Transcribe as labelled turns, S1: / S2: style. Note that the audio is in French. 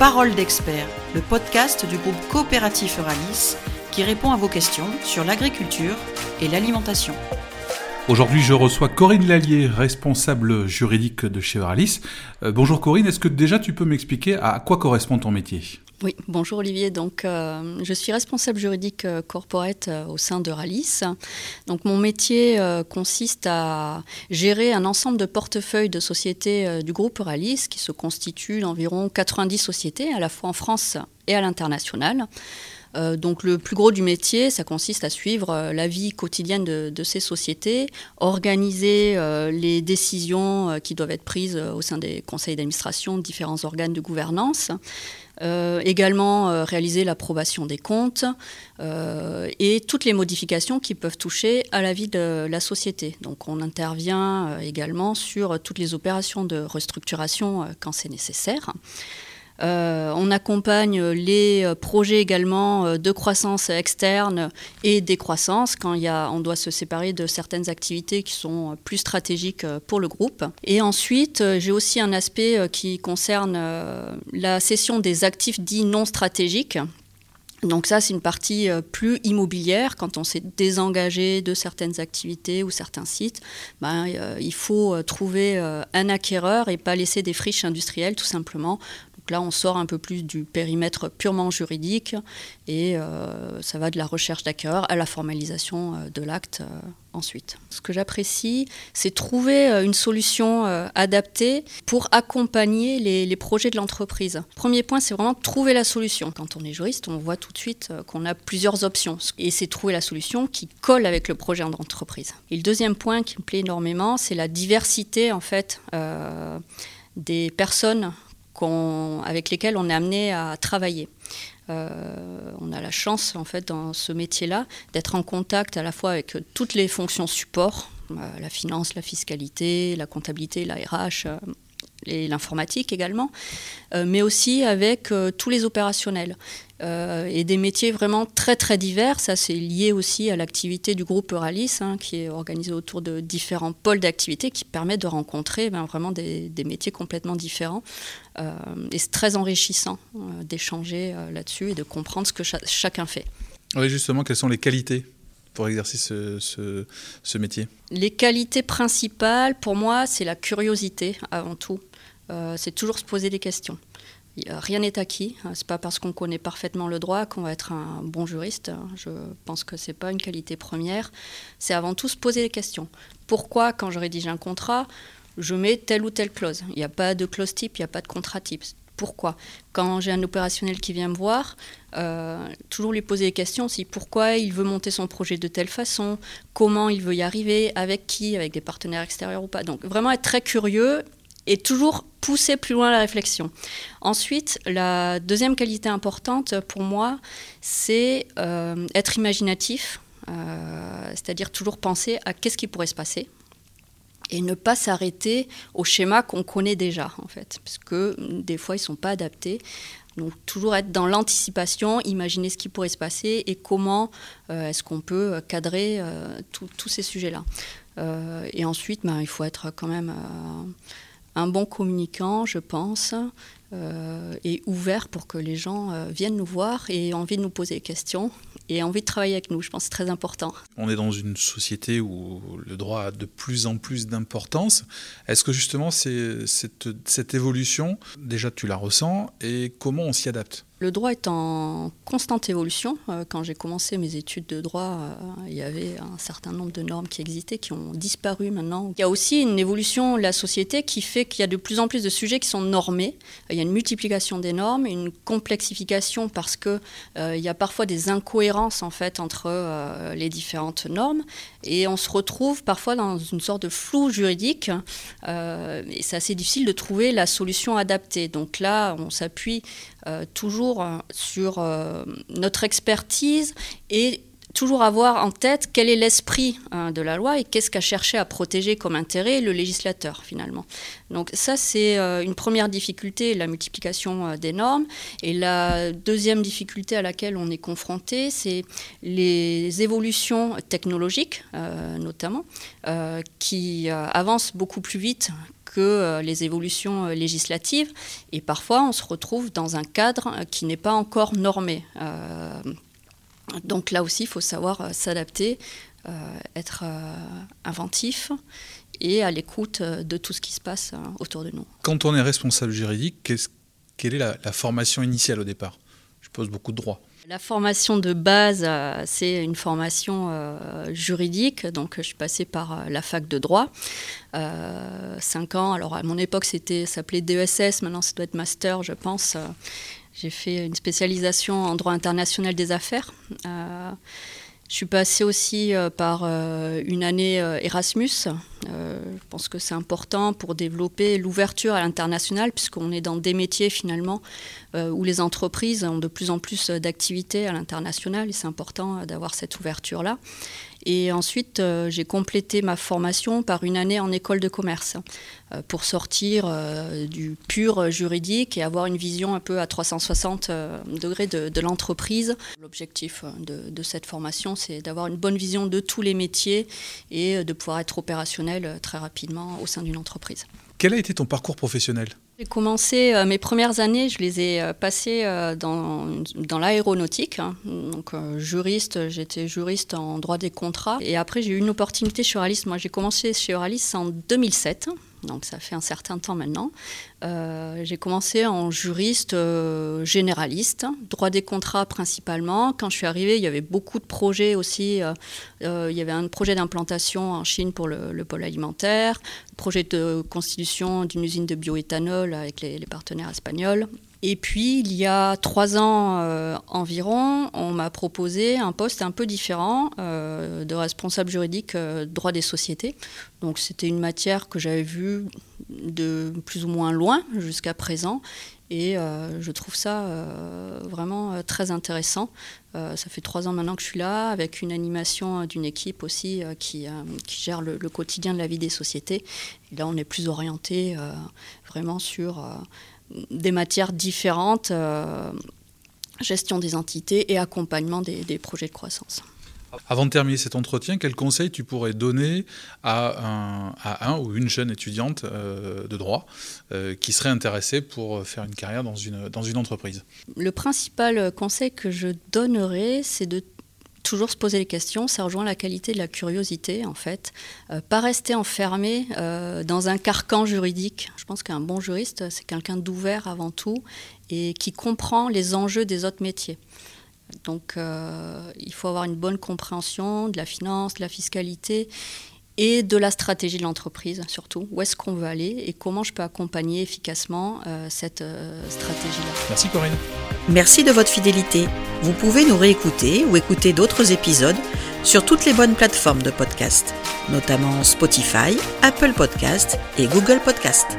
S1: Parole d'expert, le podcast du groupe coopératif Euralis qui répond à vos questions sur l'agriculture et l'alimentation.
S2: Aujourd'hui, je reçois Corinne Lallier, responsable juridique de chez Euralis. Euh, bonjour Corinne, est-ce que déjà tu peux m'expliquer à quoi correspond ton métier?
S3: Oui, bonjour Olivier. Donc, euh, je suis responsable juridique euh, corporate euh, au sein de Ralis. Donc, mon métier consiste à gérer un ensemble de portefeuilles de sociétés du groupe Ralis qui se constitue d'environ 90 sociétés, à la fois en France et à l'international. Donc le plus gros du métier, ça consiste à suivre la vie quotidienne de, ces sociétés, organiser les décisions qui doivent être prises au sein des conseils d'administration différents organes de gouvernance, euh, également euh, réaliser l'approbation des comptes euh, et toutes les modifications qui peuvent toucher à la vie de la société. Donc on intervient également sur toutes les opérations de restructuration quand c'est nécessaire. Euh, on accompagne les euh, projets également euh, de croissance externe et décroissance quand y a, on doit se séparer de certaines activités qui sont plus stratégiques pour le groupe. Et ensuite, j'ai aussi un aspect qui concerne la cession des actifs dits non stratégiques. Donc ça, c'est une partie plus immobilière. Quand on s'est désengagé de certaines activités ou certains sites, ben, il faut trouver un acquéreur et pas laisser des friches industrielles, tout simplement là, on sort un peu plus du périmètre purement juridique et euh, ça va de la recherche d'acquéreur à la formalisation euh, de l'acte euh, ensuite. Ce que j'apprécie, c'est trouver une solution adaptée pour accompagner les, projets de l'entreprise. Premier point, c'est vraiment trouver la solution. Quand on est juriste, on voit tout de suite qu'on a plusieurs options et c'est trouver la solution qui colle avec le projet d'entreprise. Et le deuxième point qui me plaît énormément, c'est la diversité en fait des personnes avec lesquels on est amené à travailler. Euh, on a la chance, en fait, dans ce métier-là, d'être en contact à la fois avec toutes les fonctions support, euh, la finance, la fiscalité, la comptabilité, la RH, et l'informatique également, euh, mais aussi avec euh, tous les opérationnels. Euh, et des métiers vraiment très très divers. Ça, c'est lié aussi à l'activité du groupe Euralis, hein, qui est organisé autour de différents pôles d'activité qui permettent de rencontrer ben, vraiment des, métiers complètement différents. et c'est très enrichissant d'échanger là-dessus et de comprendre ce que chacun fait.
S2: Oui, justement, quelles sont les qualités pour exercer ce, ce métier?
S3: Les qualités principales, pour moi, c'est la curiosité avant tout. Euh, c'est toujours se poser des questions. Rien n'est acquis. Hein. C'est pas parce qu'on connaît parfaitement le droit qu'on va être un bon juriste. Je pense que c'est pas une qualité première. C'est avant tout se poser des questions. Pourquoi, quand je rédige un contrat, je mets telle ou telle clause? Il n'y a pas de clause type, il n'y a pas de contrat type. Pourquoi? Quand j'ai un opérationnel qui vient me voir, euh, toujours lui poser des questions si pourquoi il veut monter son projet de telle façon, comment il veut y arriver, avec qui, avec des partenaires extérieurs ou pas? Donc vraiment être très curieux et toujours pousser plus loin la réflexion. Ensuite, la deuxième qualité importante pour moi, c'est euh, être imaginatif, euh, c'est-à-dire toujours penser à qu'est-ce qui pourrait se passer et ne pas s'arrêter au schéma qu'on connaît déjà, en fait, parce que des fois, ils ne sont pas adaptés. Donc toujours être dans l'anticipation, imaginer ce qui pourrait se passer et comment euh, est-ce qu'on peut cadrer tous ces sujets-là. et ensuite, ben, il faut être quand même un bon communicant, je pense, euh, et ouvert pour que les gens euh, viennent nous voir et aient envie de nous poser des questions et envie de travailler avec nous. Je pense que c'est très important.
S2: On est dans une société où le droit a de plus en plus d'importance. Est-ce que justement cette évolution, déjà tu la ressens et comment on s'y adapte?
S3: Le droit est en constante évolution. Euh, quand j'ai commencé mes études de droit, euh, il y avait un certain nombre de normes qui existaient, qui ont disparu maintenant. Il y a aussi une évolution de la société qui fait qu'il y a de plus en plus de sujets qui sont normés. Il y a une multiplication des normes, une complexification parce qu'il euh, y a parfois des incohérences en fait entre les différentes normes et on se retrouve parfois dans une sorte de flou juridique et c'est assez difficile de trouver la solution adaptée. Donc là, on s'appuie toujours euh, sur euh, notre expertise et toujours avoir en tête quel est l'esprit hein, de la loi et qu'est-ce qu'a cherché à protéger comme intérêt le législateur finalement. Donc ça c'est euh, une première difficulté, la multiplication euh, des normes. Et la deuxième difficulté à laquelle on est confronté, c'est les évolutions technologiques euh, notamment, qui avancent beaucoup plus vite que les évolutions législatives. Et parfois on se retrouve dans un cadre qui n'est pas encore normé. Donc là aussi, il faut savoir euh, s'adapter, euh, être euh, inventif et à l'écoute de tout ce qui se passe autour de nous.
S2: Quand on est responsable juridique, quelle est la, formation initiale au départ? Je pose beaucoup de droits.
S3: La formation de base, c'est une formation juridique. Donc, je suis passée par la fac de droit. cinq ans. Alors, à mon époque, c'était s'appelait DESS. Maintenant, ça doit être master, je pense. J'ai fait une spécialisation en droit international des affaires. Euh, je suis passée aussi euh, par euh, une année Erasmus. je pense que c'est important pour développer l'ouverture à l'international, puisqu'on est dans des métiers finalement où les entreprises ont de plus en plus d'activités à l'international, et c'est important d'avoir cette ouverture-là. Et ensuite, euh, j'ai complété ma formation par une année en école de commerce euh, pour sortir euh, du pur juridique et avoir une vision un peu à 360 degrés de, l'entreprise. L'objectif de, de, cette formation, c'est d'avoir une bonne vision de tous les métiers et de pouvoir être opérationnel très rapidement au sein d'une entreprise.
S2: Quel a été ton parcours professionnel
S3: j'ai commencé euh, mes premières années, je les ai euh, passées euh, dans, l'aéronautique. Hein. Donc juriste, j'étais juriste en droit des contrats. Et après, j'ai eu une opportunité chez Euralis. Moi, j'ai commencé chez Euralis en 2007 donc ça fait un certain temps maintenant. Euh, j'ai commencé en juriste euh, généraliste, droit des contrats principalement. Quand je suis arrivée, il y avait beaucoup de projets aussi. Euh, il y avait un projet d'implantation en Chine pour le, pôle alimentaire, projet de constitution d'une usine de bioéthanol avec les partenaires espagnols. Et puis, il y a trois ans euh, environ, on m'a proposé un poste un peu différent euh, de responsable juridique euh, droit des sociétés. Donc, c'était une matière que j'avais vue de plus ou moins loin jusqu'à présent. Et je trouve ça vraiment très intéressant. ça fait trois ans maintenant que je suis là, avec une animation d'une équipe aussi qui, qui, gère le, quotidien de la vie des sociétés. Là, on est plus orienté vraiment sur des matières différentes, euh, gestion des entités et accompagnement des, projets de croissance.
S2: Avant de terminer cet entretien, quel conseil tu pourrais donner à un, ou une jeune étudiante euh, de droit euh, qui serait intéressée pour faire une carrière dans une, entreprise?
S3: Le principal conseil que je donnerais, c'est de toujours se poser les questions, ça rejoint la qualité de la curiosité en fait. Euh, pas rester enfermé dans un carcan juridique. Je pense qu'un bon juriste, c'est quelqu'un d'ouvert avant tout et qui comprend les enjeux des autres métiers. Donc euh, il faut avoir une bonne compréhension de la finance, de la fiscalité et de la stratégie de l'entreprise surtout. Où est-ce qu'on veut aller et comment je peux accompagner efficacement cette stratégie-là.
S2: Merci Corinne.
S1: Merci de votre fidélité. Vous pouvez nous réécouter ou écouter d'autres épisodes sur toutes les bonnes plateformes de podcast, notamment Spotify, Apple Podcast et Google Podcast.